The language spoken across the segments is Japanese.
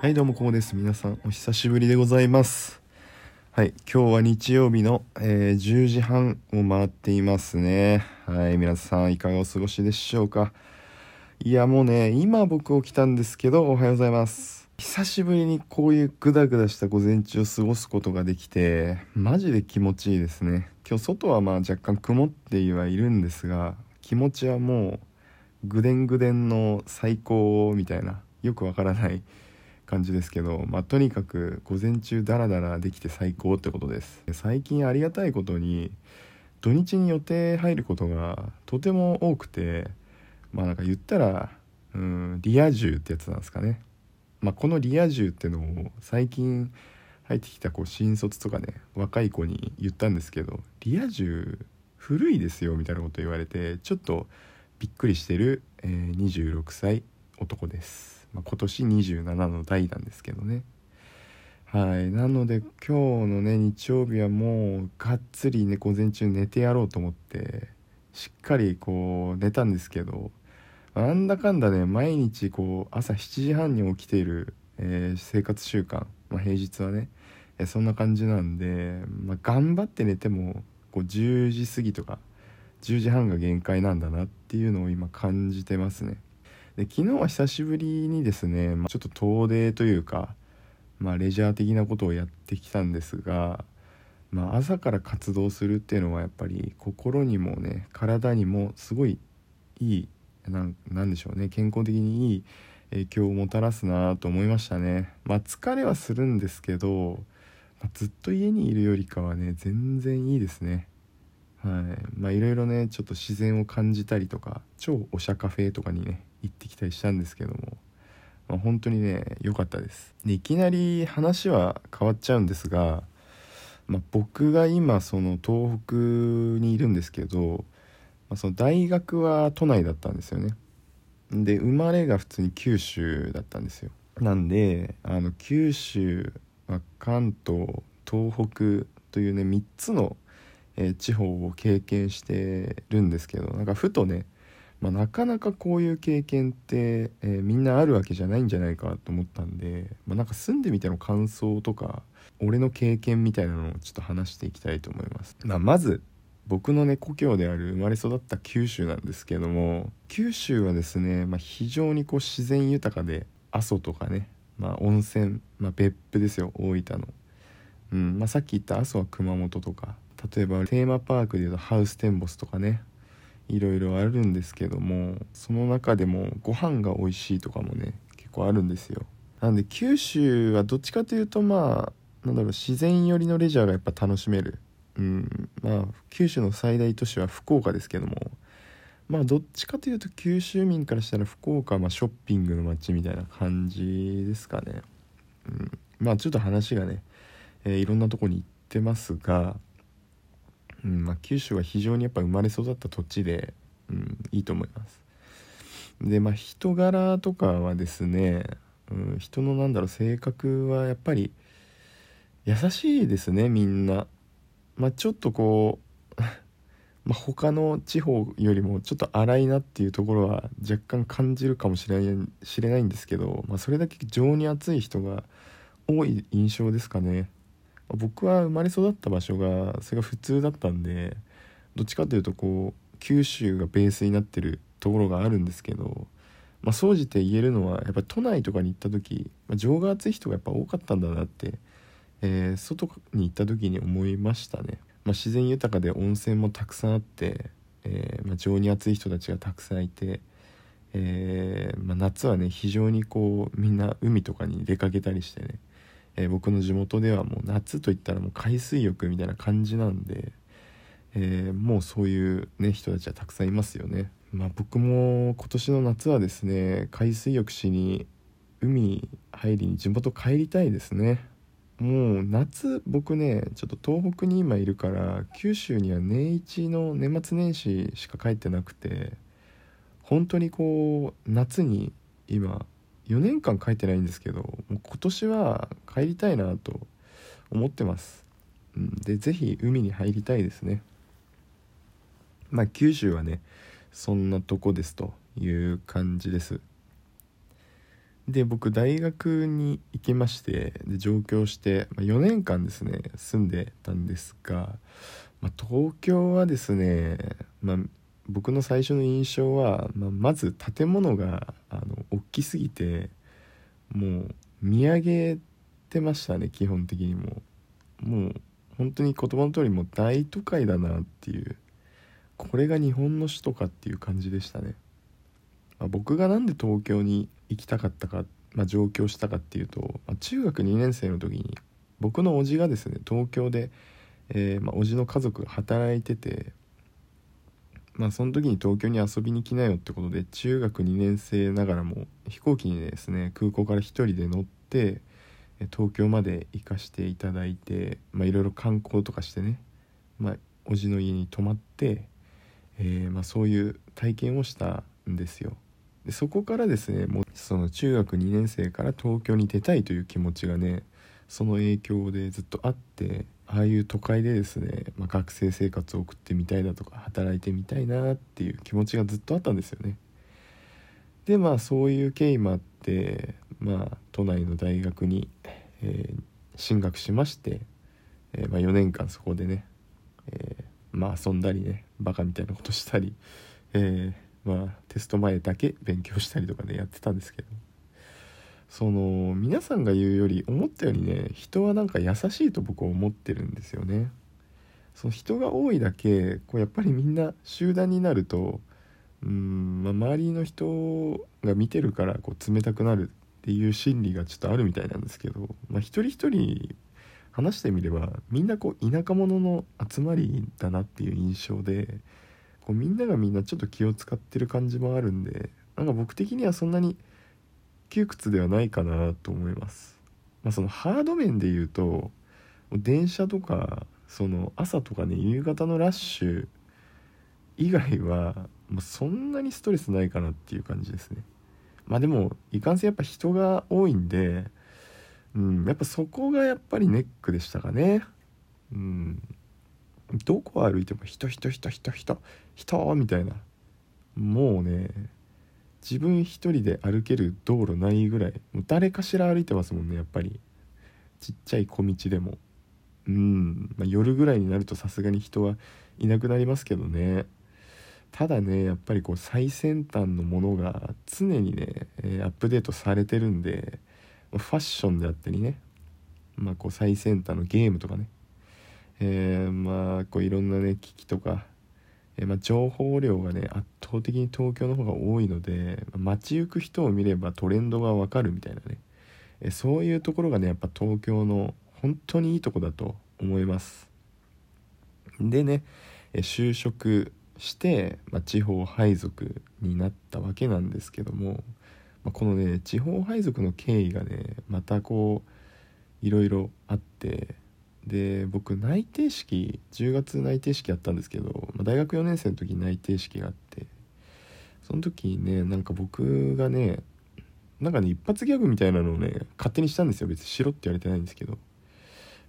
はいどうもこうです。皆さんお久しぶりでございます。はい今日は日曜日の、えー、10時半を回っていますね。はい皆さんいかがお過ごしでしょうか。いやもうね今僕起きたんですけどおはようございます。久しぶりにこういうグダグダした午前中を過ごすことができてマジで気持ちいいですね。今日外はまあ若干曇ってはいるんですが気持ちはもうぐでんぐでんの最高みたいなよくわからない感じですけど、まあ、とにかく午前中ダラダラできて最高ってことです。最近ありがたいことに土日に予定入ることがとても多くてまあなんか言ったらうんリア充ってやつなんですかね、まあ、このリア充ってのを最近入ってきたこう新卒とかね若い子に言ったんですけどリア充古いですよみたいなこと言われてちょっとびっくりしてる、えー、26歳男です。まあ、今年27の代なんですけどね。はい。なので今日のね日曜日はもうがっつりね午前中寝てやろうと思ってしっかりこう寝たんですけどなんだかんだね毎日こう朝7時半に起きている、えー、生活習慣、まあ、平日はね、え、そんな感じなんで、まあ、頑張って寝てもこう10時過ぎとか10時半が限界なんだなっていうのを今感じてますね。で昨日は久しぶりにですね、まあ、ちょっと遠出というか、まあ、レジャー的なことをやってきたんですが、まあ、朝から活動するっていうのはやっぱり心にもね体にもすごいいいなんでしょうね健康的にいい影響をもたらすなと思いましたね。まあ、疲れはするんですけど、まあ、ずっと家にいるよりかはね全然いいですね。はいまあいろいろねちょっと自然を感じたりとか超おしゃカフェとかにね行ってきたりしたんですけども、まあ、本当にね良かったです。でいきなり話は変わっちゃうんですが、まあ、僕が今その東北にいるんですけど、まあ、その大学は都内だったんですよね。で生まれが普通に九州だったんですよ。なんであの九州、まあ、関東東北というね3つの、地方を経験してるんですけどなんかふとねまあ、なかなかこういう経験って、えー、みんなあるわけじゃないんじゃないかと思ったんで、まあ、なんか住んでみての感想とか俺の経験みたいなのをちょっと話していきたいと思います。まあ、まず僕のね故郷である生まれ育った九州なんですけども九州はですね、まあ、非常にこう自然豊かで阿蘇とかね、まあ、温泉、まあ、別府ですよ大分の、うんまあ、さっき言った阿蘇は熊本とか例えばテーマパークでいうとハウステンボスとかねいろいろあるんですけどもその中でもご飯が美味しいとかもね結構あるんですよ。なんで九州はどっちかというとまあなんだろう自然寄りのレジャーがやっぱ楽しめる。うんまあ九州の最大都市は福岡ですけどもまあどっちかというと九州民からしたら福岡はまあショッピングの街みたいな感じですかね、うん、まあちょっと話がね、えー、いろんなとこに行ってますがうんまあ、九州は非常にやっぱ生まれ育った土地で、うん、いいと思います。でまあ人柄とかはですね、うん、人のなんだろう性格はやっぱり優しいですねみんな。まあ、ちょっとこう まあ他の地方よりもちょっと荒いなっていうところは若干感じるかもしれないれないんですけど、まあ、それだけ情に熱い人が多い印象ですかね。僕は生まれ育った場所がそれが普通だったんでどっちかというとこう九州がベースになってるところがあるんですけどまあ総じて言えるのはやっぱ都内とかに行った時、まあ、情が熱い人がやっぱ多かったんだなって、えー、外に行った時に思いましたね。まあ、自然豊かで温泉もたくさんあって、えー、まあ、情に熱い人たちがたくさんいて、えー、まあ、夏はね非常にこうみんな海とかに出かけたりしてねえー、僕の地元ではもう夏といったらもう海水浴みたいな感じなんで、えー、もうそういうね人たちはたくさんいますよね。まあ、僕も今年の夏はですね海水浴しに海入りに地元帰りたいですね。もう夏僕ねちょっと東北に今いるから九州には年一の年末年始しか帰ってなくて本当にこう夏に今4年間帰ってないんですけど今年は帰りたいなと思ってます、うん、で是非海に入りたいですね。まあ九州はねそんなとこですという感じです。で僕大学に行きましてで上京して、まあ、4年間ですね住んでたんですが、まあ、東京はですね、まあ、僕の最初の印象は、ま、まず建物があのきすぎてもう見上げてましたね基本的にも。もう本当に言葉の通りもう大都会だなっていうこれが日本の首都かっていう感じでしたね、まあ、僕が何で東京に行きたかったか、まあ、上京したかっていうと、まあ、中学2年生の時に僕の叔父がですね東京で、えーまあ、叔父の家族が働いててまあその時に東京に遊びに来なよってことで中学2年生ながらも飛行機にですね空港から1人で乗って東京まで行かしていただいてまあいろいろ観光とかしてねまあおじの家に泊まって、えー、まあそういう体験をしたんですよ。でそこからですねもうその中学2年生から東京に出たいという気持ちがねその影響でずっとあってああいう都会でですね、まあ、学生生活を送ってみたいだとか働いてみたいなっていう気持ちがずっとあったんですよね。でまあそういう経緯もあってまあ都内の大学に、えー、進学しまして、えー、まあ、4年間そこでね、えー、まあ遊んだりねバカみたいなことしたり、えまあテスト前だけ勉強したりとかねやってたんですけど。その皆さんが言うより思ったよりね人はなんか優しいと僕は思ってるんですよね。その人が多いだけこうやっぱりみんな集団になるとうん、まあ、周りの人が見てるからこう冷たくなるっていう心理がちょっとあるみたいなんですけど、まあ、一人一人話してみればみんなこう田舎者の集まりだなっていう印象でこうみんながみんなちょっと気を使ってる感じもあるんでなんか僕的にはそんなに窮屈ではないかなと思います。まあ、そのハード面で言うと電車とかその朝とかね夕方のラッシュ以外はもうそんなにストレスないかなっていう感じですね。まあでもいかんせんやっぱ人が多いんで、うん、やっぱそこがやっぱりネックでしたかね。うん、どこ歩いても人人人人人人みたいなもうね自分一人で歩ける道路ないぐらいもう誰かしら歩いてますもんねやっぱり。ちっちゃい小道でも。うん、まあ、夜ぐらいになるとさすがに人はいなくなりますけどね。ただねやっぱりこう最先端のものが常にね、え、アップデートされてるんでファッションであったりねまあこう最先端のゲームとかね。えー、まあこういろんなね機器とかえまあ、情報量がね圧倒的に東京の方が多いので街行く人を見ればトレンドがわかるみたいなね、えそういうところがねやっぱ東京の本当にいいとこだと思います。でね、え就職して、まあ、地方配属になったわけなんですけども、まあ、このね地方配属の経緯がねまたこういろいろあってで僕内定式10月内定式やったんですけど、まあ、大学4年生の時に内定式があってその時にねなんか僕がねなんかね一発ギャグみたいなのをね勝手にしたんですよ。別にしろって言われてないんですけど。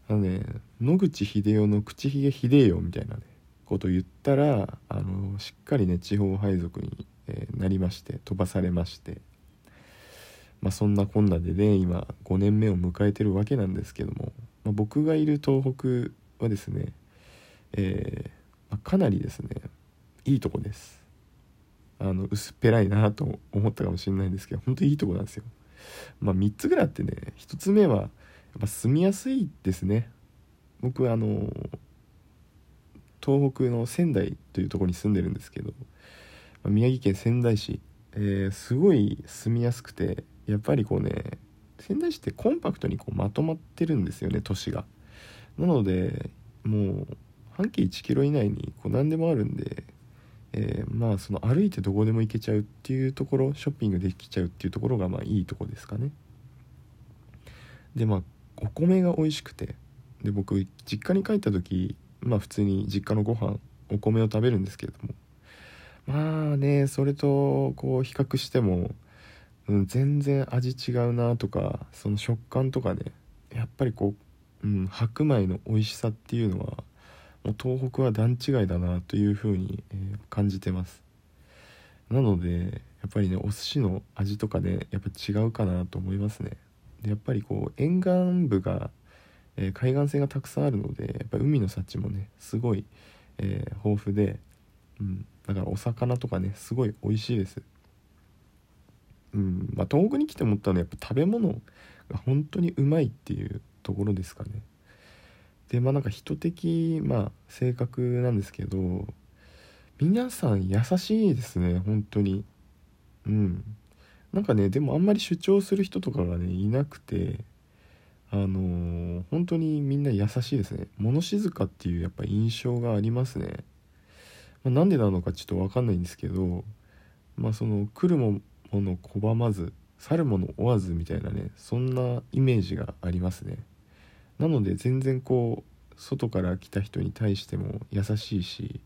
あのね野口英世の口ひげひでよみたいなねことを言ったらあのしっかりね地方配属に、えー、なりまして飛ばされまして。まあそんなこんなでね今5年目を迎えてるわけなんですけども。まあ、僕がいる東北はですね、えーまあ、かなりですねいいとこです。あの薄っぺらいなと思ったかもしれないんですけど本当にいいとこなんですよ。まあ3つぐらいあってね1つ目はやっぱ住みやすいですね。僕はあの東北の仙台というとこに住んでるんですけど、宮城県仙台市、えー、すごい住みやすくてやっぱりこうね仙台市ってコンパクトにこうまとまってるんですよね都市が。なのでもう半径1キロ以内にこう何でもあるんで、えー、まあその歩いてどこでも行けちゃうっていうところショッピングできちゃうっていうところがまあいいとこですかね。でまあお米が美味しくてで僕実家に帰った時まあ普通に実家のご飯お米を食べるんですけれどもまあねそれとこう比較してもうん、全然味違うなとかその食感とかねやっぱりこう、うん、白米の美味しさっていうのはもう東北は段違いだなというふうに、えー、感じてます。なのでやっぱりねお寿司の味とかねやっぱ違うかなと思いますね。でやっぱりこう沿岸部が、えー、海岸線がたくさんあるのでやっぱ海の幸もねすごい、えー、豊富で、うん、だからお魚とかねすごい美味しいです。うん。まあ東北に来て思ったのはやっぱ食べ物が本当にうまいっていうところですかね。でまあなんか人的まあ性格なんですけど皆さん優しいですね本当に。うん。なんかねでもあんまり主張する人とかがねいなくてあのー、本当にみんな優しいですね。物静かっていうやっぱ印象がありますね、まあ、なんでなのかちょっと分かんないんですけどまあその来るももの拒まず去るもの追わずみたいなねそんなイメージがありますね。なので全然こう外から来た人に対しても優しいし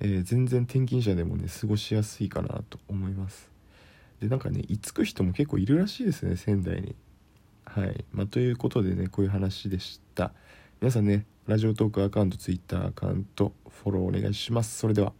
えー、全然転勤者でもね過ごしやすいかなと思います。でなんかね居つく人も結構いるらしいですね仙台に。はい。まあ、ということでねこういう話でした。皆さんねラジオトークアカウント Twitter アカウントフォローお願いします。それでは。